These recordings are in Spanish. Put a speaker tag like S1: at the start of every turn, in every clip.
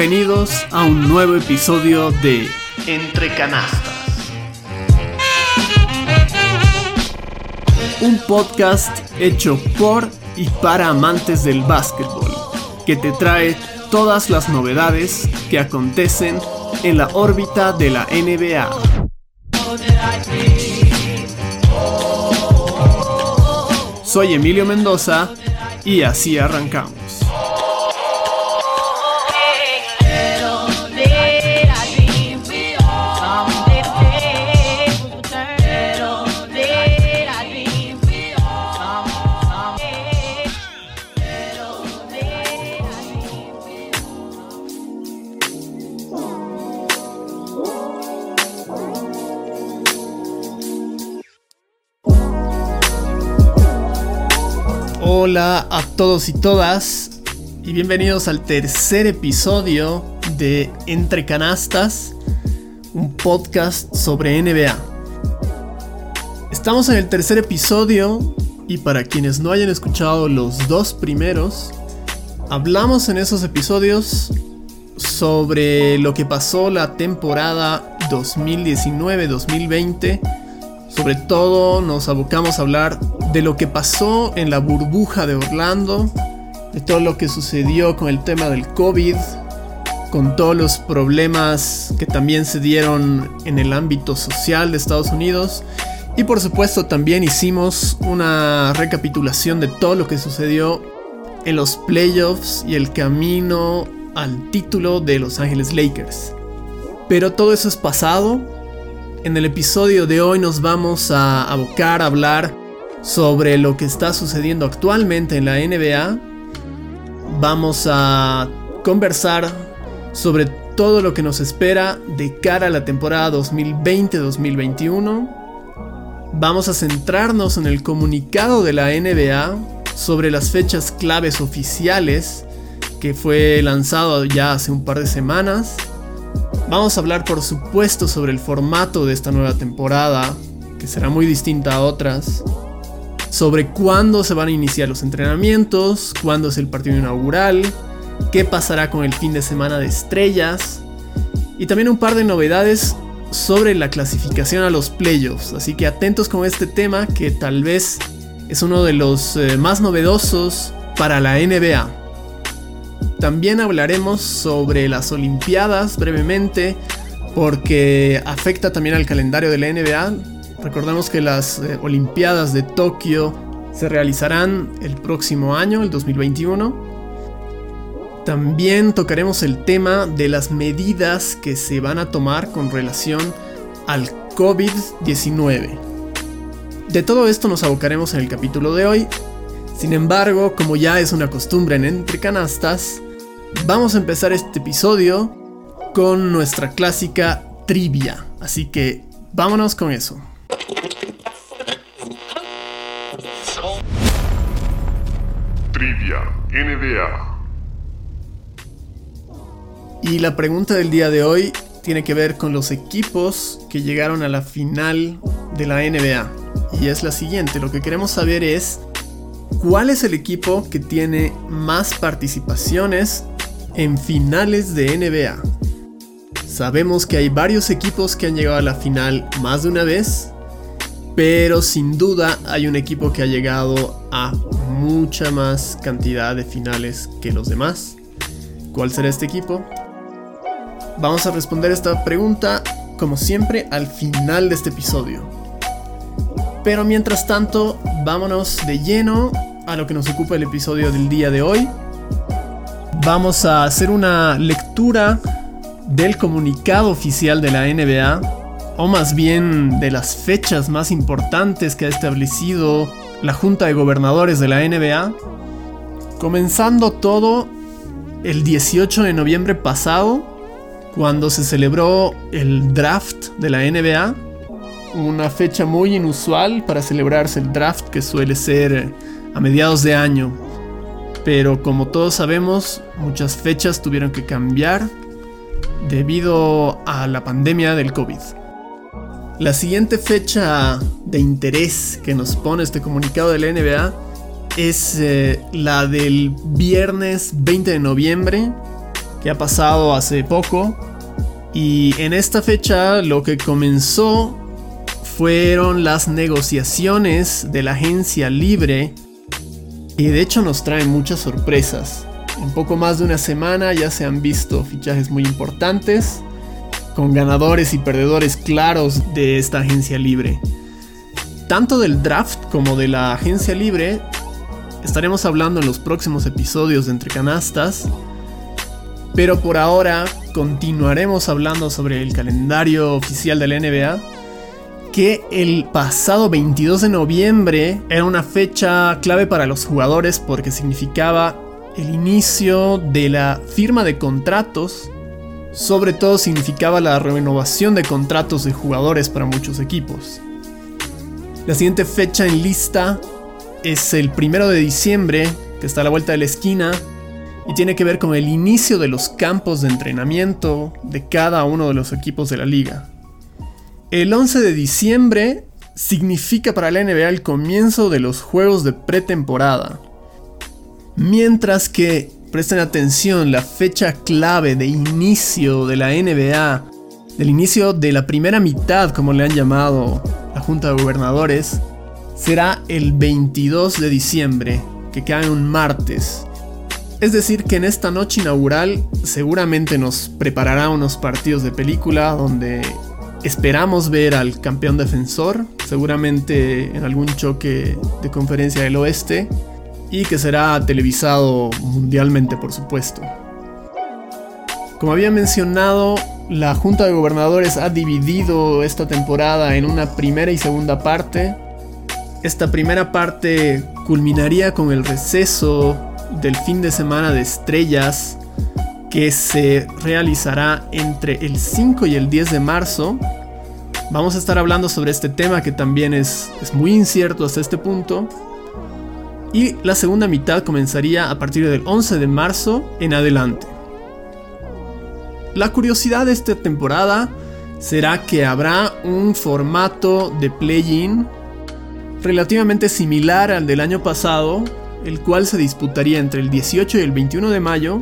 S1: Bienvenidos a un nuevo episodio de Entre Canastas. Un podcast hecho por y para amantes del básquetbol, que te trae todas las novedades que acontecen en la órbita de la NBA. Soy Emilio Mendoza y así arrancamos. Hola a todos y todas y bienvenidos al tercer episodio de Entre Canastas, un podcast sobre NBA. Estamos en el tercer episodio y para quienes no hayan escuchado los dos primeros, hablamos en esos episodios sobre lo que pasó la temporada 2019-2020. Sobre todo nos abocamos a hablar de lo que pasó en la burbuja de Orlando, de todo lo que sucedió con el tema del COVID, con todos los problemas que también se dieron en el ámbito social de Estados Unidos. Y por supuesto también hicimos una recapitulación de todo lo que sucedió en los playoffs y el camino al título de Los Ángeles Lakers. Pero todo eso es pasado. En el episodio de hoy nos vamos a abocar a hablar sobre lo que está sucediendo actualmente en la NBA. Vamos a conversar sobre todo lo que nos espera de cara a la temporada 2020-2021. Vamos a centrarnos en el comunicado de la NBA sobre las fechas claves oficiales que fue lanzado ya hace un par de semanas. Vamos a hablar por supuesto sobre el formato de esta nueva temporada, que será muy distinta a otras sobre cuándo se van a iniciar los entrenamientos, cuándo es el partido inaugural, qué pasará con el fin de semana de estrellas y también un par de novedades sobre la clasificación a los playoffs. Así que atentos con este tema que tal vez es uno de los eh, más novedosos para la NBA. También hablaremos sobre las Olimpiadas brevemente porque afecta también al calendario de la NBA Recordemos que las eh, Olimpiadas de Tokio se realizarán el próximo año, el 2021. También tocaremos el tema de las medidas que se van a tomar con relación al COVID-19. De todo esto nos abocaremos en el capítulo de hoy. Sin embargo, como ya es una costumbre en Entre Canastas, vamos a empezar este episodio con nuestra clásica trivia. Así que vámonos con eso. Y la pregunta del día de hoy tiene que ver con los equipos que llegaron a la final de la NBA. Y es la siguiente, lo que queremos saber es cuál es el equipo que tiene más participaciones en finales de NBA. Sabemos que hay varios equipos que han llegado a la final más de una vez, pero sin duda hay un equipo que ha llegado a mucha más cantidad de finales que los demás. ¿Cuál será este equipo? Vamos a responder esta pregunta, como siempre, al final de este episodio. Pero mientras tanto, vámonos de lleno a lo que nos ocupa el episodio del día de hoy. Vamos a hacer una lectura del comunicado oficial de la NBA, o más bien de las fechas más importantes que ha establecido la Junta de Gobernadores de la NBA, comenzando todo el 18 de noviembre pasado, cuando se celebró el draft de la NBA, una fecha muy inusual para celebrarse el draft que suele ser a mediados de año. Pero como todos sabemos, muchas fechas tuvieron que cambiar debido a la pandemia del COVID. La siguiente fecha de interés que nos pone este comunicado de la NBA es eh, la del viernes 20 de noviembre, que ha pasado hace poco. Y en esta fecha lo que comenzó fueron las negociaciones de la agencia libre y de hecho nos traen muchas sorpresas. En poco más de una semana ya se han visto fichajes muy importantes, con ganadores y perdedores claros de esta agencia libre. Tanto del draft como de la agencia libre estaremos hablando en los próximos episodios de Entre Canastas, pero por ahora continuaremos hablando sobre el calendario oficial de la NBA que el pasado 22 de noviembre era una fecha clave para los jugadores porque significaba el inicio de la firma de contratos. Sobre todo significaba la renovación de contratos de jugadores para muchos equipos. La siguiente fecha en lista es el primero de diciembre, que está a la vuelta de la esquina, y tiene que ver con el inicio de los campos de entrenamiento de cada uno de los equipos de la liga. El 11 de diciembre significa para la NBA el comienzo de los juegos de pretemporada. Mientras que, presten atención, la fecha clave de inicio de la NBA, del inicio de la primera mitad, como le han llamado la Junta de Gobernadores, será el 22 de diciembre, que cae un martes. Es decir, que en esta noche inaugural seguramente nos preparará unos partidos de película donde Esperamos ver al campeón defensor, seguramente en algún choque de conferencia del oeste, y que será televisado mundialmente por supuesto. Como había mencionado, la Junta de Gobernadores ha dividido esta temporada en una primera y segunda parte. Esta primera parte culminaría con el receso del fin de semana de estrellas que se realizará entre el 5 y el 10 de marzo. Vamos a estar hablando sobre este tema que también es, es muy incierto hasta este punto. Y la segunda mitad comenzaría a partir del 11 de marzo en adelante. La curiosidad de esta temporada será que habrá un formato de play-in relativamente similar al del año pasado, el cual se disputaría entre el 18 y el 21 de mayo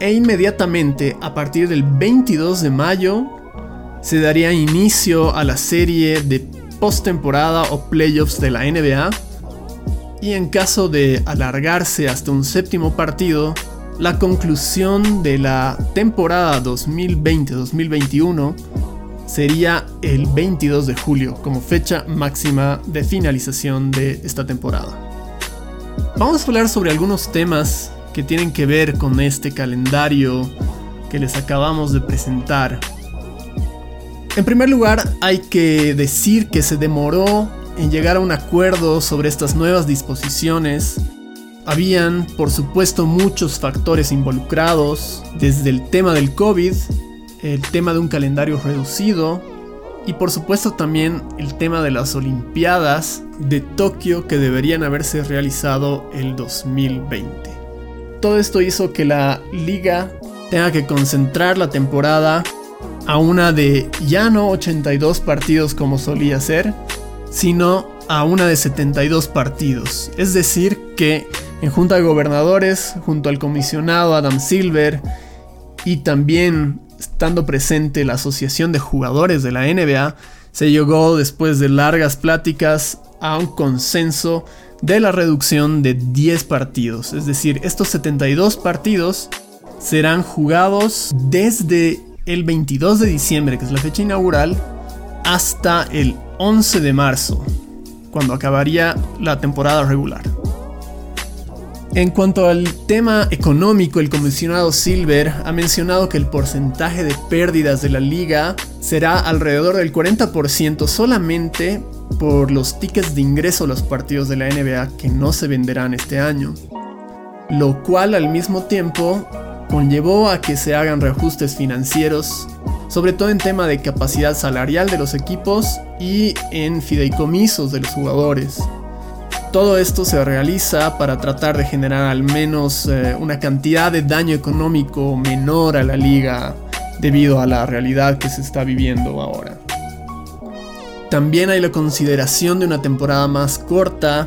S1: e inmediatamente a partir del 22 de mayo se daría inicio a la serie de postemporada o playoffs de la NBA y en caso de alargarse hasta un séptimo partido, la conclusión de la temporada 2020-2021 sería el 22 de julio como fecha máxima de finalización de esta temporada. Vamos a hablar sobre algunos temas que tienen que ver con este calendario que les acabamos de presentar. En primer lugar, hay que decir que se demoró en llegar a un acuerdo sobre estas nuevas disposiciones. Habían, por supuesto, muchos factores involucrados, desde el tema del COVID, el tema de un calendario reducido y por supuesto también el tema de las Olimpiadas de Tokio que deberían haberse realizado el 2020. Todo esto hizo que la liga tenga que concentrar la temporada a una de ya no 82 partidos como solía ser, sino a una de 72 partidos. Es decir, que en Junta de Gobernadores, junto al comisionado Adam Silver y también estando presente la Asociación de Jugadores de la NBA, se llegó después de largas pláticas a un consenso de la reducción de 10 partidos. Es decir, estos 72 partidos serán jugados desde el 22 de diciembre, que es la fecha inaugural, hasta el 11 de marzo, cuando acabaría la temporada regular. En cuanto al tema económico, el comisionado Silver ha mencionado que el porcentaje de pérdidas de la liga será alrededor del 40% solamente por los tickets de ingreso a los partidos de la NBA que no se venderán este año, lo cual al mismo tiempo conllevó a que se hagan reajustes financieros, sobre todo en tema de capacidad salarial de los equipos y en fideicomisos de los jugadores. Todo esto se realiza para tratar de generar al menos eh, una cantidad de daño económico menor a la liga debido a la realidad que se está viviendo ahora. También hay la consideración de una temporada más corta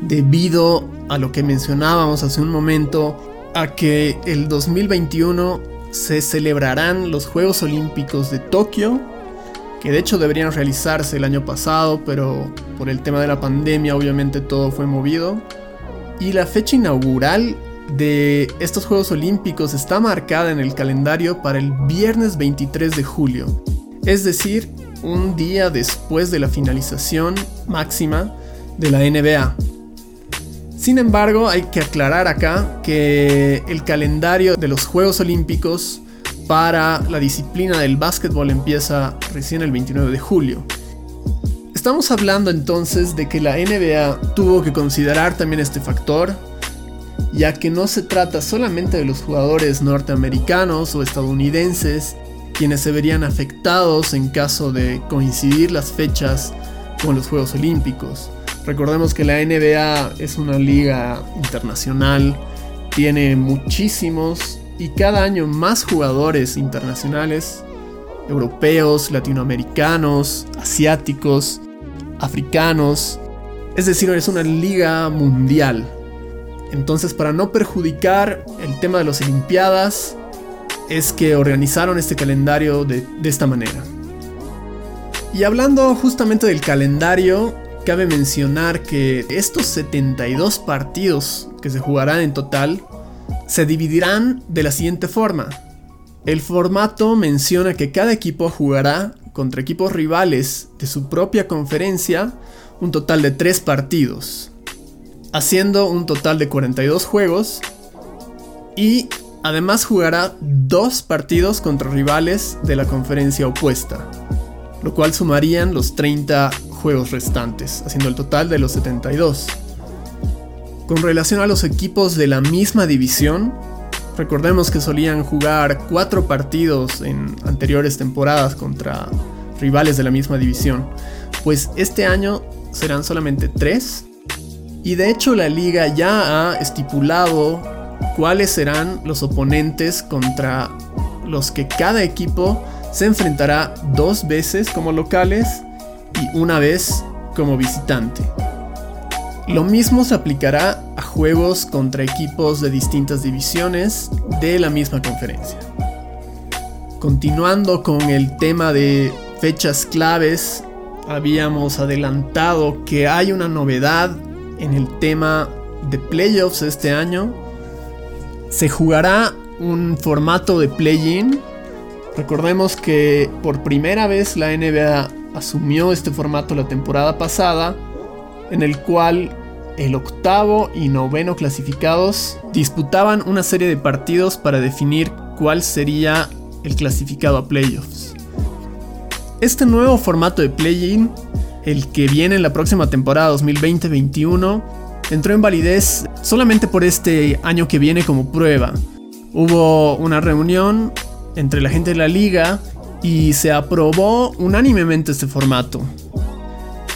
S1: debido a lo que mencionábamos hace un momento, a que el 2021 se celebrarán los Juegos Olímpicos de Tokio, que de hecho deberían realizarse el año pasado, pero por el tema de la pandemia obviamente todo fue movido. Y la fecha inaugural de estos Juegos Olímpicos está marcada en el calendario para el viernes 23 de julio, es decir, un día después de la finalización máxima de la NBA. Sin embargo, hay que aclarar acá que el calendario de los Juegos Olímpicos para la disciplina del básquetbol empieza recién el 29 de julio. Estamos hablando entonces de que la NBA tuvo que considerar también este factor, ya que no se trata solamente de los jugadores norteamericanos o estadounidenses quienes se verían afectados en caso de coincidir las fechas con los Juegos Olímpicos. Recordemos que la NBA es una liga internacional, tiene muchísimos y cada año más jugadores internacionales, europeos, latinoamericanos, asiáticos, africanos. Es decir, es una liga mundial. Entonces, para no perjudicar el tema de las Olimpiadas, es que organizaron este calendario de, de esta manera. Y hablando justamente del calendario, cabe mencionar que estos 72 partidos que se jugarán en total se dividirán de la siguiente forma. El formato menciona que cada equipo jugará contra equipos rivales de su propia conferencia un total de 3 partidos, haciendo un total de 42 juegos y además jugará 2 partidos contra rivales de la conferencia opuesta, lo cual sumarían los 30 juegos restantes, haciendo el total de los 72. Con relación a los equipos de la misma división, Recordemos que solían jugar cuatro partidos en anteriores temporadas contra rivales de la misma división. Pues este año serán solamente tres. Y de hecho la liga ya ha estipulado cuáles serán los oponentes contra los que cada equipo se enfrentará dos veces como locales y una vez como visitante. Lo mismo se aplicará a juegos contra equipos de distintas divisiones de la misma conferencia. Continuando con el tema de fechas claves, habíamos adelantado que hay una novedad en el tema de playoffs este año. Se jugará un formato de play-in. Recordemos que por primera vez la NBA asumió este formato la temporada pasada en el cual el octavo y noveno clasificados disputaban una serie de partidos para definir cuál sería el clasificado a playoffs. Este nuevo formato de play-in, el que viene en la próxima temporada 2020-21, entró en validez solamente por este año que viene como prueba. Hubo una reunión entre la gente de la liga y se aprobó unánimemente este formato.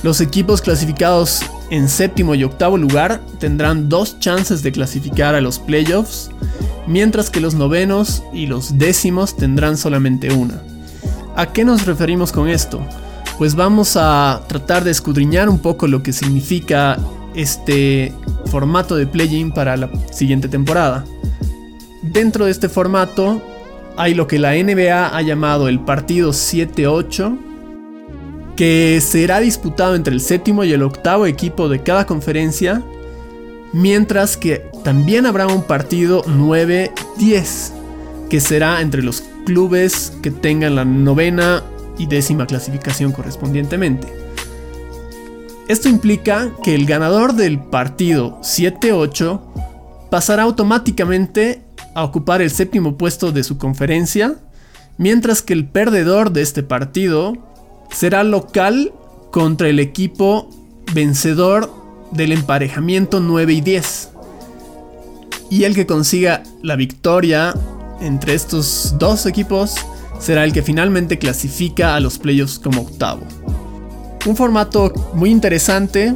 S1: Los equipos clasificados en séptimo y octavo lugar tendrán dos chances de clasificar a los playoffs, mientras que los novenos y los décimos tendrán solamente una. ¿A qué nos referimos con esto? Pues vamos a tratar de escudriñar un poco lo que significa este formato de play-in para la siguiente temporada. Dentro de este formato hay lo que la NBA ha llamado el partido 7-8 que será disputado entre el séptimo y el octavo equipo de cada conferencia, mientras que también habrá un partido 9-10, que será entre los clubes que tengan la novena y décima clasificación correspondientemente. Esto implica que el ganador del partido 7-8 pasará automáticamente a ocupar el séptimo puesto de su conferencia, mientras que el perdedor de este partido será local contra el equipo vencedor del emparejamiento 9 y 10. Y el que consiga la victoria entre estos dos equipos será el que finalmente clasifica a los playoffs como octavo. Un formato muy interesante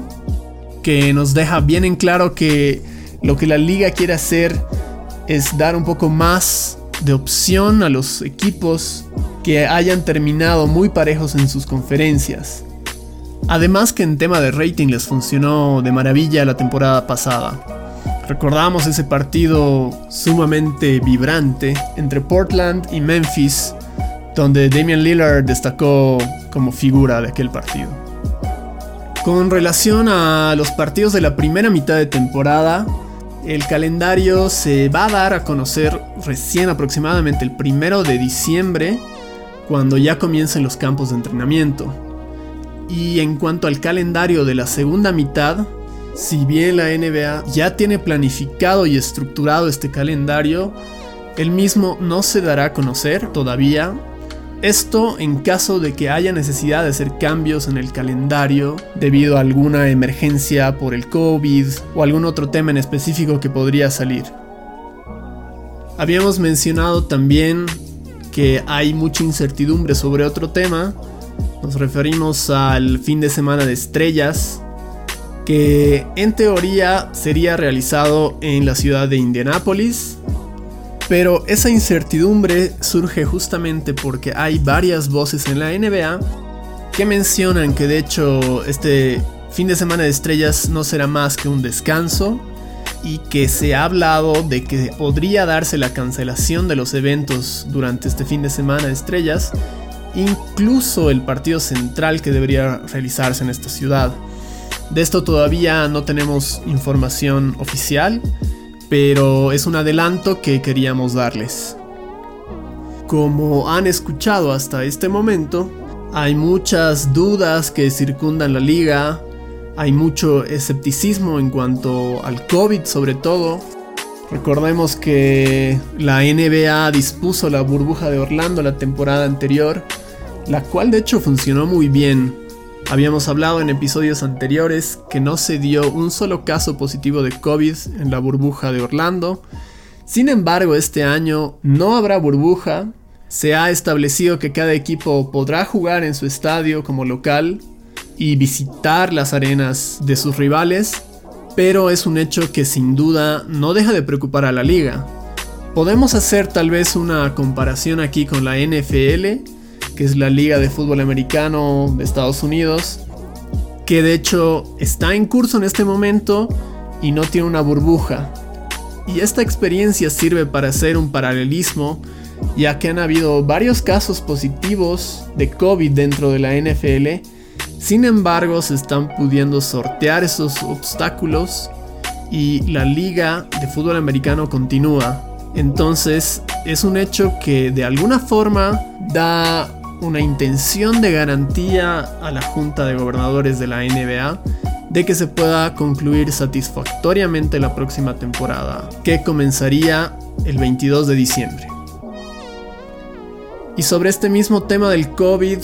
S1: que nos deja bien en claro que lo que la liga quiere hacer es dar un poco más de opción a los equipos que hayan terminado muy parejos en sus conferencias. Además que en tema de rating les funcionó de maravilla la temporada pasada. Recordamos ese partido sumamente vibrante entre Portland y Memphis, donde Damian Lillard destacó como figura de aquel partido. Con relación a los partidos de la primera mitad de temporada, el calendario se va a dar a conocer recién aproximadamente el primero de diciembre, cuando ya comiencen los campos de entrenamiento. Y en cuanto al calendario de la segunda mitad, si bien la NBA ya tiene planificado y estructurado este calendario, el mismo no se dará a conocer todavía esto en caso de que haya necesidad de hacer cambios en el calendario debido a alguna emergencia por el COVID o algún otro tema en específico que podría salir. Habíamos mencionado también que hay mucha incertidumbre sobre otro tema. Nos referimos al fin de semana de estrellas, que en teoría sería realizado en la ciudad de Indianápolis, pero esa incertidumbre surge justamente porque hay varias voces en la NBA que mencionan que de hecho este fin de semana de estrellas no será más que un descanso y que se ha hablado de que podría darse la cancelación de los eventos durante este fin de semana de estrellas, incluso el partido central que debería realizarse en esta ciudad. De esto todavía no tenemos información oficial, pero es un adelanto que queríamos darles. Como han escuchado hasta este momento, hay muchas dudas que circundan la liga, hay mucho escepticismo en cuanto al COVID sobre todo. Recordemos que la NBA dispuso la burbuja de Orlando la temporada anterior, la cual de hecho funcionó muy bien. Habíamos hablado en episodios anteriores que no se dio un solo caso positivo de COVID en la burbuja de Orlando. Sin embargo, este año no habrá burbuja. Se ha establecido que cada equipo podrá jugar en su estadio como local y visitar las arenas de sus rivales, pero es un hecho que sin duda no deja de preocupar a la liga. Podemos hacer tal vez una comparación aquí con la NFL, que es la Liga de Fútbol Americano de Estados Unidos, que de hecho está en curso en este momento y no tiene una burbuja. Y esta experiencia sirve para hacer un paralelismo, ya que han habido varios casos positivos de COVID dentro de la NFL, sin embargo se están pudiendo sortear esos obstáculos y la liga de fútbol americano continúa. Entonces es un hecho que de alguna forma da una intención de garantía a la Junta de Gobernadores de la NBA de que se pueda concluir satisfactoriamente la próxima temporada, que comenzaría el 22 de diciembre. Y sobre este mismo tema del COVID,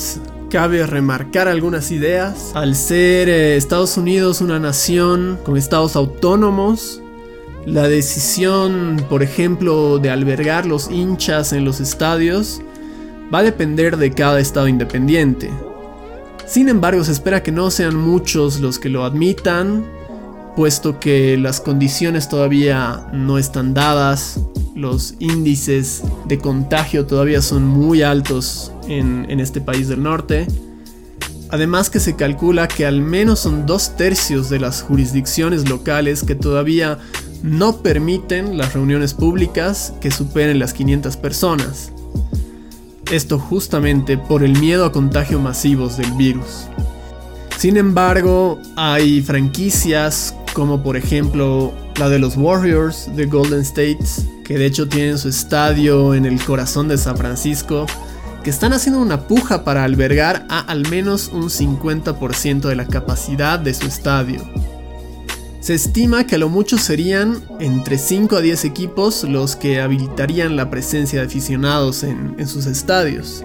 S1: cabe remarcar algunas ideas. Al ser eh, Estados Unidos una nación con estados autónomos, la decisión, por ejemplo, de albergar los hinchas en los estadios va a depender de cada estado independiente. Sin embargo, se espera que no sean muchos los que lo admitan, puesto que las condiciones todavía no están dadas, los índices de contagio todavía son muy altos en, este país del norte. Además que se calcula que al menos son dos tercios de las jurisdicciones locales que todavía no permiten las reuniones públicas que superen las 500 personas. Esto justamente por el miedo a contagios masivos del virus. Sin embargo, hay franquicias como por ejemplo la de los Warriors de Golden State, que de hecho tienen su estadio en el corazón de San Francisco, que están haciendo una puja para albergar a al menos un 50% de la capacidad de su estadio. Se estima que a lo mucho serían entre 5 a 10 equipos los que habilitarían la presencia de aficionados en, sus estadios.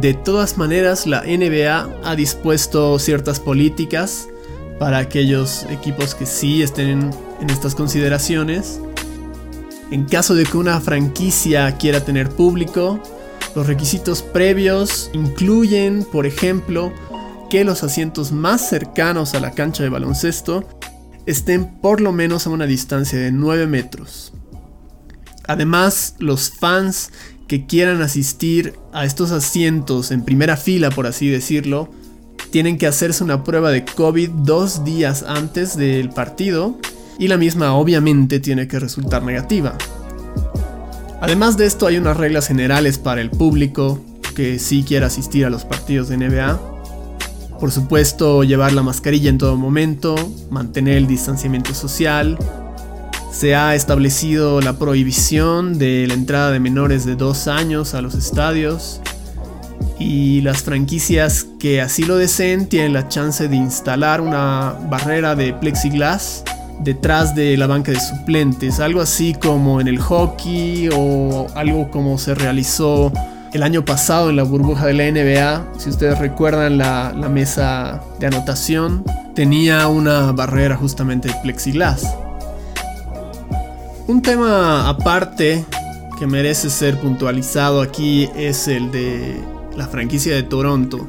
S1: De todas maneras, la NBA ha dispuesto ciertas políticas para aquellos equipos que sí estén en estas consideraciones. En caso de que una franquicia quiera tener público, los requisitos previos incluyen, por ejemplo, que los asientos más cercanos a la cancha de baloncesto estén por lo menos a una distancia de 9 metros. Además, los fans que quieran asistir a estos asientos en primera fila, por así decirlo, tienen que hacerse una prueba de COVID dos días antes del partido y la misma obviamente tiene que resultar negativa. Además de esto hay unas reglas generales para el público que sí quiera asistir a los partidos de NBA. Por supuesto, llevar la mascarilla en todo momento, mantener el distanciamiento social. Se ha establecido la prohibición de la entrada de menores de 2 años a los estadios. Y las franquicias que así lo deseen tienen la chance de instalar una barrera de plexiglas detrás de la banca de suplentes, algo así como en el hockey o algo como se realizó el año pasado en la burbuja de la NBA. Si ustedes recuerdan la, mesa de anotación, tenía una barrera justamente de plexiglas. Un tema aparte que merece ser puntualizado aquí es el de la franquicia de Toronto.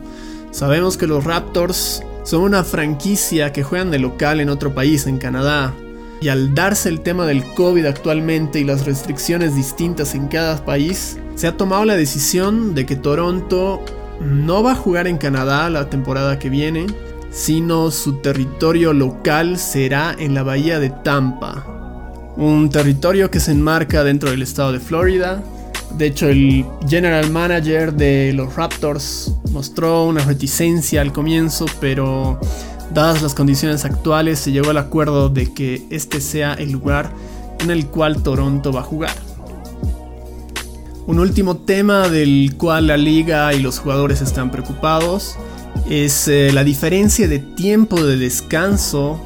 S1: Sabemos que los Raptors son una franquicia que juegan de local en otro país, en Canadá. Y al darse el tema del COVID actualmente y las restricciones distintas en cada país, se ha tomado la decisión de que Toronto no va a jugar en Canadá la temporada que viene, sino su territorio local será en la bahía de Tampa. Un territorio que se enmarca dentro del estado de Florida. De hecho, el general manager de los Raptors mostró una reticencia al comienzo, pero dadas las condiciones actuales se llegó al acuerdo de que este sea el lugar en el cual Toronto va a jugar. Un último tema del cual la liga y los jugadores están preocupados es eh, la diferencia de tiempo de descanso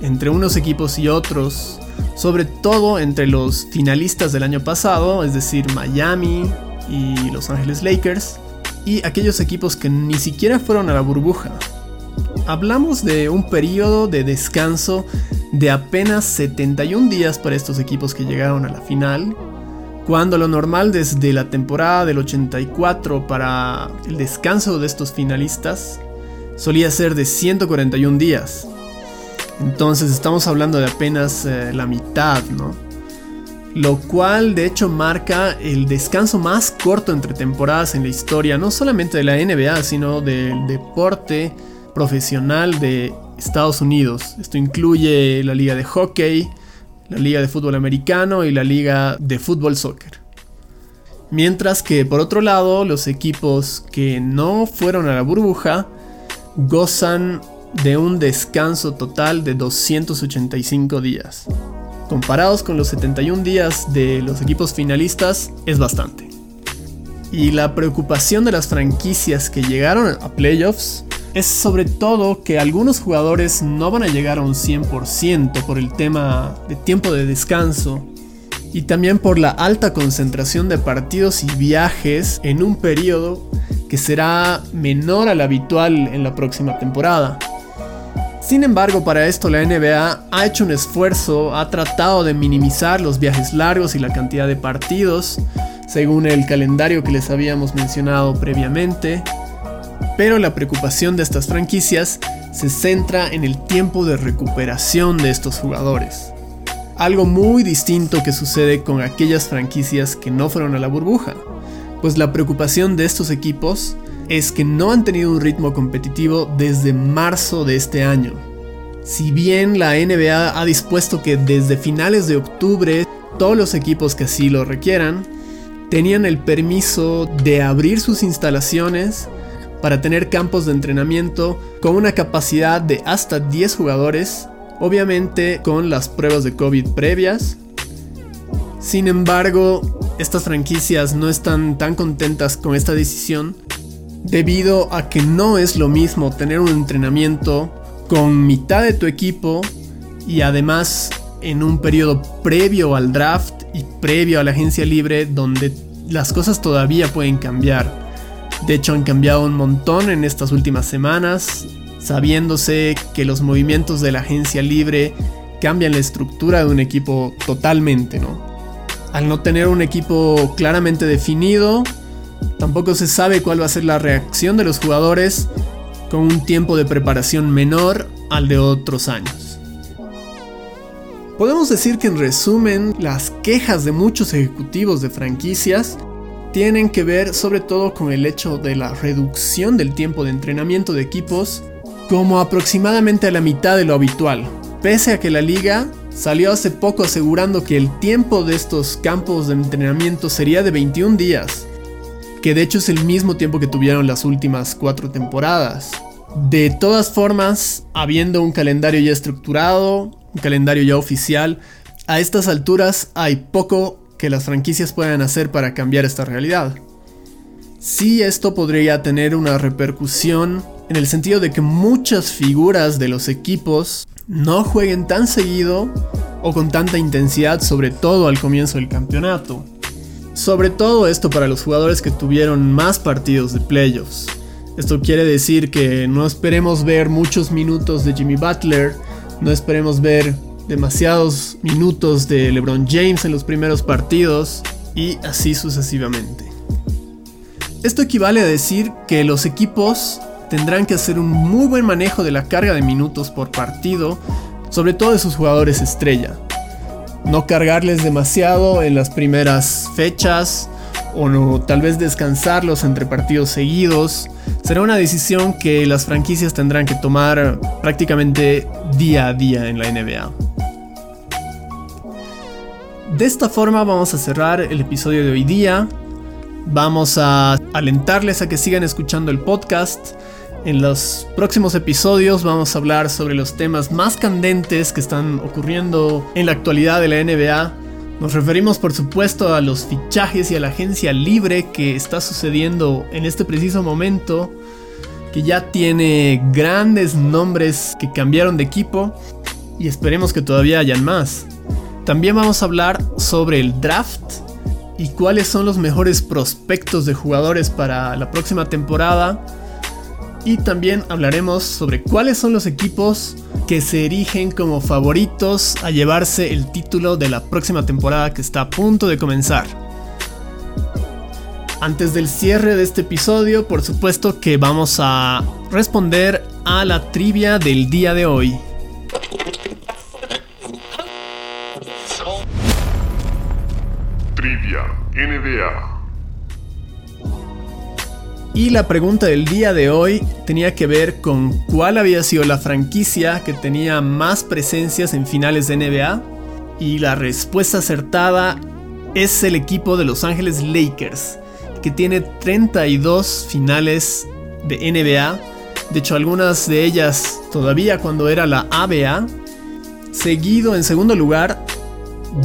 S1: entre unos equipos y otros, sobre todo entre los finalistas del año pasado, es decir, Miami y Los Ángeles Lakers, y aquellos equipos que ni siquiera fueron a la burbuja. Hablamos de un periodo de descanso de apenas 71 días para estos equipos que llegaron a la final, cuando lo normal desde la temporada del 84 para el descanso de estos finalistas solía ser de 141 días. Entonces estamos hablando de apenas eh, la mitad, ¿no? lo cual de hecho marca el descanso más corto entre temporadas en la historia, no solamente de la NBA, sino del deporte profesional de Estados Unidos. Esto incluye la liga de hockey, la liga de fútbol americano y la liga de fútbol soccer. Mientras que por otro lado, los equipos que no fueron a la burbuja gozan de un descanso total de 285 días comparados con los 71 días de los equipos finalistas, es bastante. Y la preocupación de las franquicias que llegaron a playoffs es sobre todo que algunos jugadores no van a llegar a un 100% por el tema de tiempo de descanso y también por la alta concentración de partidos y viajes en un periodo que será menor al habitual en la próxima temporada. Sin embargo, para esto la NBA ha hecho un esfuerzo, ha tratado de minimizar los viajes largos y la cantidad de partidos, según el calendario que les habíamos mencionado previamente. Pero la preocupación de estas franquicias se centra en el tiempo de recuperación de estos jugadores. Algo muy distinto que sucede con aquellas franquicias que no fueron a la burbuja, pues la preocupación de estos equipos es que no han tenido un ritmo competitivo desde marzo de este año. Si bien la NBA ha dispuesto que desde finales de octubre todos los equipos que así lo requieran tenían el permiso de abrir sus instalaciones para tener campos de entrenamiento con una capacidad de hasta 10 jugadores, obviamente con las pruebas de COVID previas. Sin embargo, estas franquicias no están tan contentas con esta decisión debido a que no es lo mismo tener un entrenamiento con mitad de tu equipo y además en un periodo previo al draft y previo a la agencia libre donde las cosas todavía pueden cambiar. De hecho han cambiado un montón en estas últimas semanas, sabiéndose que los movimientos de la agencia libre cambian la estructura de un equipo totalmente, ¿no? Al no tener un equipo claramente definido, Tampoco se sabe cuál va a ser la reacción de los jugadores con un tiempo de preparación menor al de otros años. Podemos decir que en resumen, las quejas de muchos ejecutivos de franquicias tienen que ver sobre todo con el hecho de la reducción del tiempo de entrenamiento de equipos como aproximadamente a la mitad de lo habitual, pese a que la liga salió hace poco asegurando que el tiempo de estos campos de entrenamiento sería de 21 días, que de hecho es el mismo tiempo que tuvieron las últimas cuatro temporadas. De todas formas, habiendo un calendario ya estructurado, un calendario ya oficial, a estas alturas hay poco que las franquicias puedan hacer para cambiar esta realidad. Sí, esto podría tener una repercusión en el sentido de que muchas figuras de los equipos no jueguen tan seguido o con tanta intensidad, sobre todo al comienzo del campeonato. Sobre todo esto para los jugadores que tuvieron más partidos de playoffs. Esto quiere decir que no esperemos ver muchos minutos de Jimmy Butler, no esperemos ver demasiados minutos de LeBron James en los primeros partidos y así sucesivamente. Esto equivale a decir que los equipos tendrán que hacer un muy buen manejo de la carga de minutos por partido, sobre todo de sus jugadores estrella. No cargarles demasiado en las primeras fechas o no, tal vez descansarlos entre partidos seguidos. Será una decisión que las franquicias tendrán que tomar prácticamente día a día en la NBA. De esta forma vamos a cerrar el episodio de hoy día. Vamos a alentarles a que sigan escuchando el podcast. En los próximos episodios vamos a hablar sobre los temas más candentes que están ocurriendo en la actualidad de la NBA. Nos referimos por supuesto a los fichajes y a la agencia libre que está sucediendo en este preciso momento, que ya tiene grandes nombres que cambiaron de equipo y esperemos que todavía hayan más. También vamos a hablar sobre el draft y cuáles son los mejores prospectos de jugadores para la próxima temporada y también hablaremos sobre cuáles son los equipos que se erigen como favoritos a llevarse el título de la próxima temporada que está a punto de comenzar. Antes del cierre de este episodio, por supuesto que vamos a responder a la trivia del día de hoy.
S2: Trivia NBA.
S1: Y la pregunta del día de hoy tenía que ver con cuál había sido la franquicia que tenía más presencias en finales de NBA. Y la respuesta acertada es el equipo de Los Ángeles Lakers, que tiene 32 finales de NBA. De hecho, algunas de ellas todavía cuando era la ABA. Seguido en segundo lugar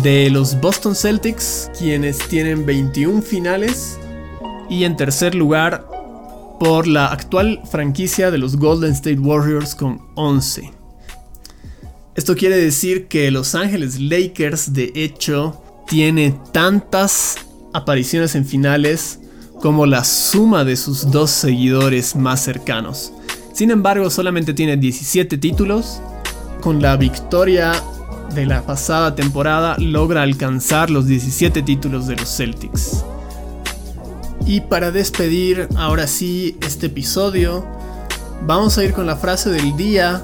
S1: de los Boston Celtics, quienes tienen 21 finales. Y en tercer lugar por la actual franquicia de los Golden State Warriors con 11. Esto quiere decir que Los Ángeles Lakers de hecho tiene tantas apariciones en finales como la suma de sus dos seguidores más cercanos. Sin embargo, solamente tiene 17 títulos. Con la victoria de la pasada temporada logra alcanzar los 17 títulos de los Celtics. Y para despedir ahora sí este episodio, vamos a ir con la frase del día,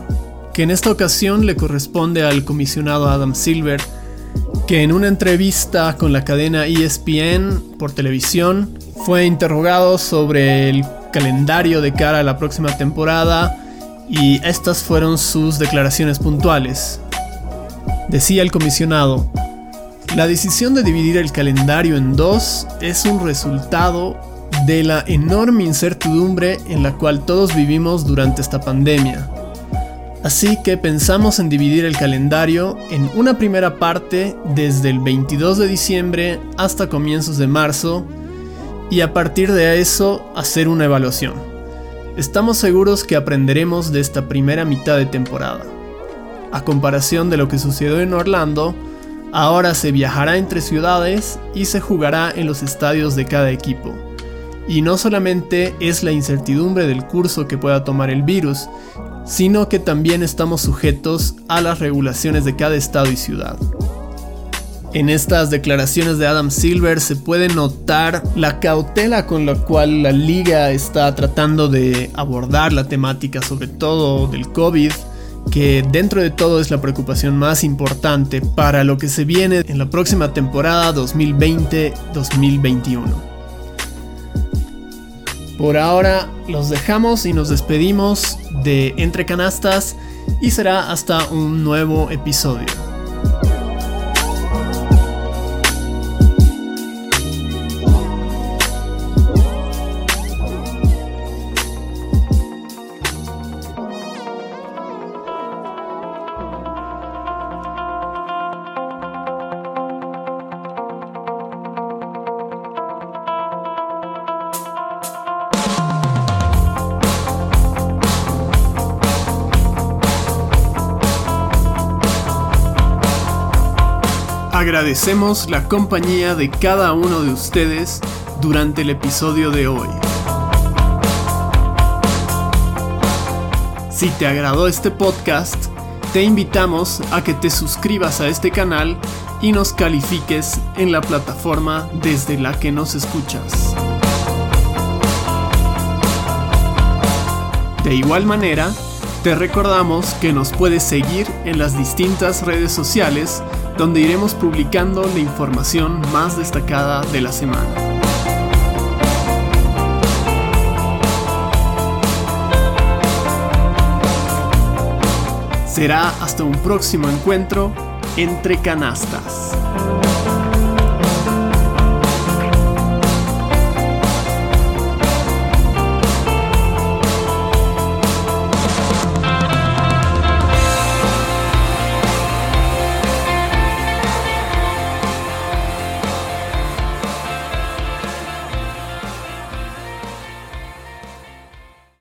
S1: que en esta ocasión le corresponde al comisionado Adam Silver, que en una entrevista con la cadena ESPN por televisión fue interrogado sobre el calendario de cara a la próxima temporada y estas fueron sus declaraciones puntuales. Decía el comisionado, la decisión de dividir el calendario en dos es un resultado de la enorme incertidumbre en la cual todos vivimos durante esta pandemia. Así que pensamos en dividir el calendario en una primera parte desde el 22 de diciembre hasta comienzos de marzo y a partir de eso hacer una evaluación. Estamos seguros que aprenderemos de esta primera mitad de temporada. A comparación de lo que sucedió en Orlando, Ahora se viajará entre ciudades y se jugará en los estadios de cada equipo. Y no solamente es la incertidumbre del curso que pueda tomar el virus, sino que también estamos sujetos a las regulaciones de cada estado y ciudad. En estas declaraciones de Adam Silver se puede notar la cautela con la cual la liga está tratando de abordar la temática, sobre todo del COVID, que dentro de todo es la preocupación más importante para lo que se viene en la próxima temporada 2020-2021. Por ahora los dejamos y nos despedimos de Entre Canastas y será hasta un nuevo episodio. Agradecemos la compañía de cada uno de ustedes durante el episodio de hoy. Si te agradó este podcast, te invitamos a que te suscribas a este canal y nos califiques en la plataforma desde la que nos escuchas. De igual manera, te recordamos que nos puedes seguir en las distintas redes sociales donde iremos publicando la información más destacada de la semana. Será hasta un próximo encuentro entre canastas.